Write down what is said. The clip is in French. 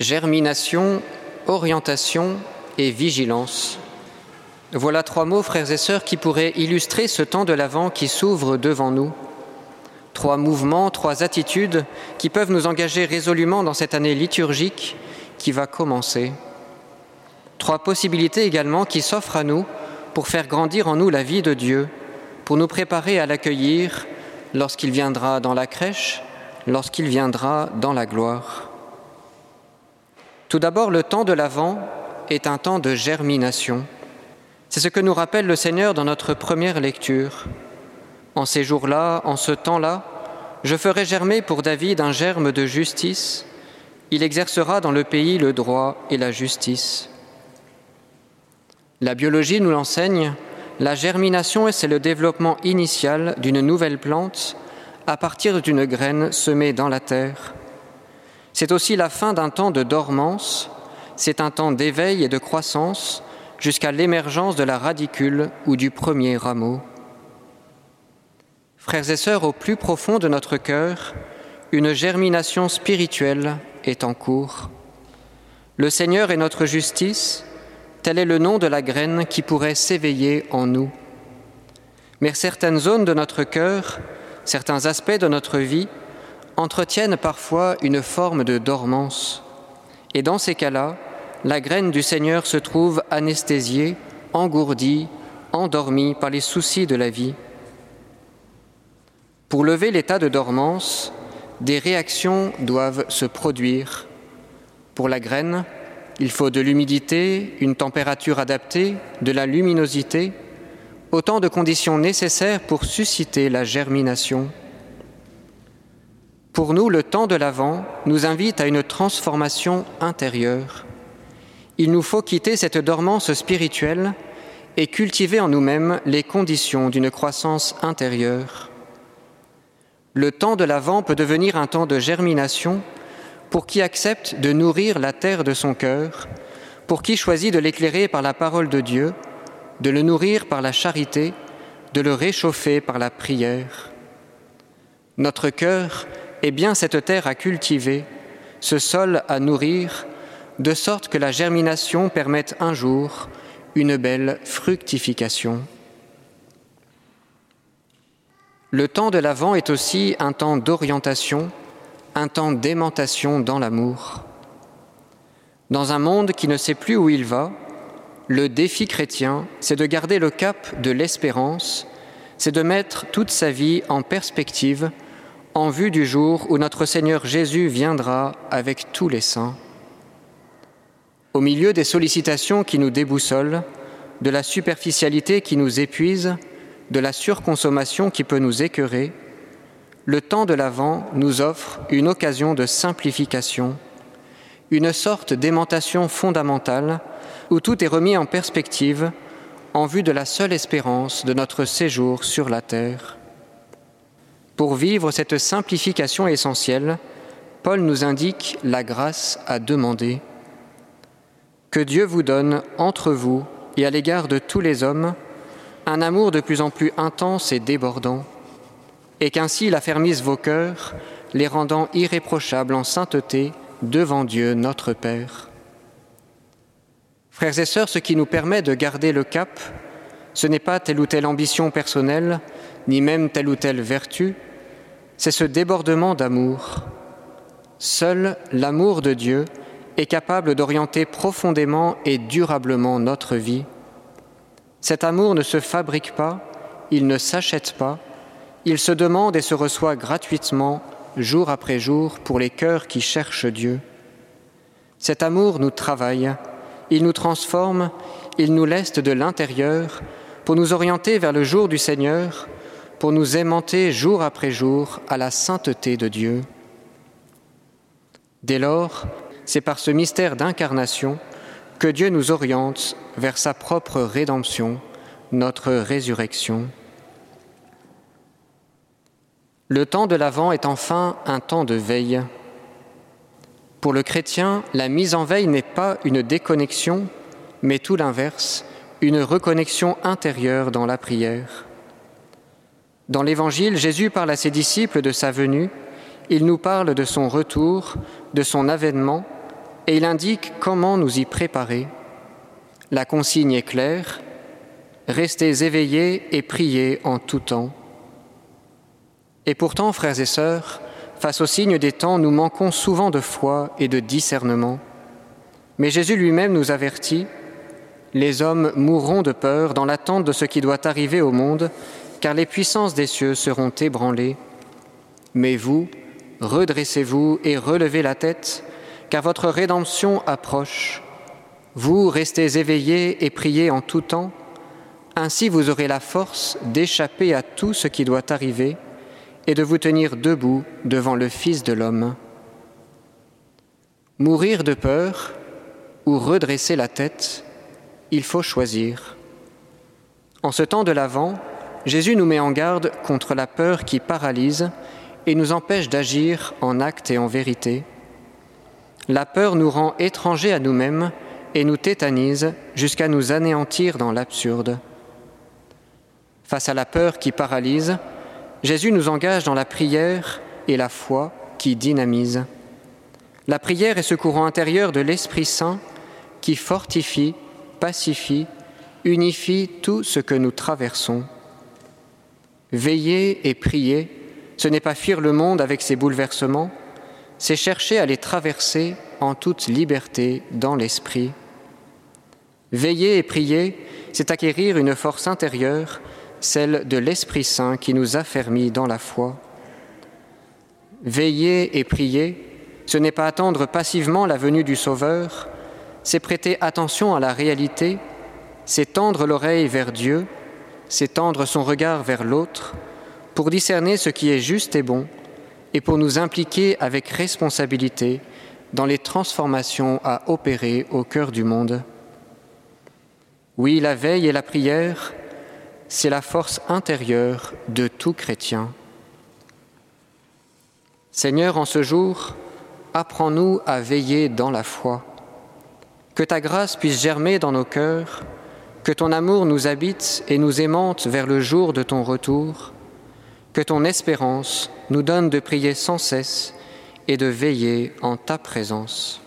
Germination, orientation et vigilance. Voilà trois mots, frères et sœurs, qui pourraient illustrer ce temps de l'Avent qui s'ouvre devant nous. Trois mouvements, trois attitudes qui peuvent nous engager résolument dans cette année liturgique qui va commencer. Trois possibilités également qui s'offrent à nous pour faire grandir en nous la vie de Dieu, pour nous préparer à l'accueillir lorsqu'il viendra dans la crèche, lorsqu'il viendra dans la gloire. Tout d'abord, le temps de l'Avent est un temps de germination. C'est ce que nous rappelle le Seigneur dans notre première lecture. En ces jours-là, en ce temps-là, je ferai germer pour David un germe de justice. Il exercera dans le pays le droit et la justice. La biologie nous l'enseigne, la germination, c'est le développement initial d'une nouvelle plante à partir d'une graine semée dans la terre. C'est aussi la fin d'un temps de dormance, c'est un temps d'éveil et de croissance jusqu'à l'émergence de la radicule ou du premier rameau. Frères et sœurs, au plus profond de notre cœur, une germination spirituelle est en cours. Le Seigneur est notre justice, tel est le nom de la graine qui pourrait s'éveiller en nous. Mais certaines zones de notre cœur, certains aspects de notre vie, entretiennent parfois une forme de dormance. Et dans ces cas-là, la graine du Seigneur se trouve anesthésiée, engourdie, endormie par les soucis de la vie. Pour lever l'état de dormance, des réactions doivent se produire. Pour la graine, il faut de l'humidité, une température adaptée, de la luminosité, autant de conditions nécessaires pour susciter la germination. Pour nous, le temps de l'Avent nous invite à une transformation intérieure. Il nous faut quitter cette dormance spirituelle et cultiver en nous-mêmes les conditions d'une croissance intérieure. Le temps de l'Avent peut devenir un temps de germination pour qui accepte de nourrir la terre de son cœur, pour qui choisit de l'éclairer par la parole de Dieu, de le nourrir par la charité, de le réchauffer par la prière. Notre cœur est bien cette terre à cultiver, ce sol à nourrir, de sorte que la germination permette un jour une belle fructification. Le temps de l'Avent est aussi un temps d'orientation, un temps d'aimantation dans l'amour. Dans un monde qui ne sait plus où il va, le défi chrétien, c'est de garder le cap de l'espérance, c'est de mettre toute sa vie en perspective en vue du jour où notre Seigneur Jésus viendra avec tous les saints. Au milieu des sollicitations qui nous déboussolent, de la superficialité qui nous épuise, de la surconsommation qui peut nous écœurer, le temps de l'Avent nous offre une occasion de simplification, une sorte d'aimantation fondamentale où tout est remis en perspective en vue de la seule espérance de notre séjour sur la terre. Pour vivre cette simplification essentielle, Paul nous indique la grâce à demander. Que Dieu vous donne entre vous et à l'égard de tous les hommes un amour de plus en plus intense et débordant, et qu'ainsi il affermisse vos cœurs, les rendant irréprochables en sainteté devant Dieu notre Père. Frères et sœurs, ce qui nous permet de garder le cap, ce n'est pas telle ou telle ambition personnelle, ni même telle ou telle vertu, c'est ce débordement d'amour. Seul l'amour de Dieu est capable d'orienter profondément et durablement notre vie. Cet amour ne se fabrique pas, il ne s'achète pas, il se demande et se reçoit gratuitement, jour après jour, pour les cœurs qui cherchent Dieu. Cet amour nous travaille, il nous transforme, il nous laisse de l'intérieur pour nous orienter vers le jour du Seigneur, pour nous aimanter jour après jour à la sainteté de Dieu. Dès lors, c'est par ce mystère d'incarnation que Dieu nous oriente vers sa propre rédemption, notre résurrection. Le temps de l'Avent est enfin un temps de veille. Pour le chrétien, la mise en veille n'est pas une déconnexion, mais tout l'inverse, une reconnexion intérieure dans la prière. Dans l'Évangile, Jésus parle à ses disciples de sa venue, il nous parle de son retour, de son avènement, et il indique comment nous y préparer. La consigne est claire, restez éveillés et priez en tout temps. Et pourtant, frères et sœurs, face au signe des temps, nous manquons souvent de foi et de discernement. Mais Jésus lui-même nous avertit, les hommes mourront de peur dans l'attente de ce qui doit arriver au monde, car les puissances des cieux seront ébranlées. Mais vous, redressez-vous et relevez la tête, car votre rédemption approche. Vous restez éveillés et priez en tout temps, ainsi vous aurez la force d'échapper à tout ce qui doit arriver et de vous tenir debout devant le Fils de l'homme. Mourir de peur ou redresser la tête, il faut choisir. En ce temps de l'Avent, Jésus nous met en garde contre la peur qui paralyse et nous empêche d'agir en acte et en vérité. La peur nous rend étrangers à nous-mêmes et nous tétanise jusqu'à nous anéantir dans l'absurde. Face à la peur qui paralyse, Jésus nous engage dans la prière et la foi qui dynamise. La prière est ce courant intérieur de l'Esprit Saint qui fortifie, pacifie, unifie tout ce que nous traversons. Veiller et prier, ce n'est pas fuir le monde avec ses bouleversements, c'est chercher à les traverser en toute liberté dans l'esprit. Veiller et prier, c'est acquérir une force intérieure celle de l'Esprit Saint qui nous affermit dans la foi. Veiller et prier, ce n'est pas attendre passivement la venue du Sauveur, c'est prêter attention à la réalité, c'est tendre l'oreille vers Dieu, c'est tendre son regard vers l'autre, pour discerner ce qui est juste et bon, et pour nous impliquer avec responsabilité dans les transformations à opérer au cœur du monde. Oui, la veille et la prière, c'est la force intérieure de tout chrétien. Seigneur, en ce jour, apprends-nous à veiller dans la foi. Que ta grâce puisse germer dans nos cœurs, que ton amour nous habite et nous aimante vers le jour de ton retour, que ton espérance nous donne de prier sans cesse et de veiller en ta présence.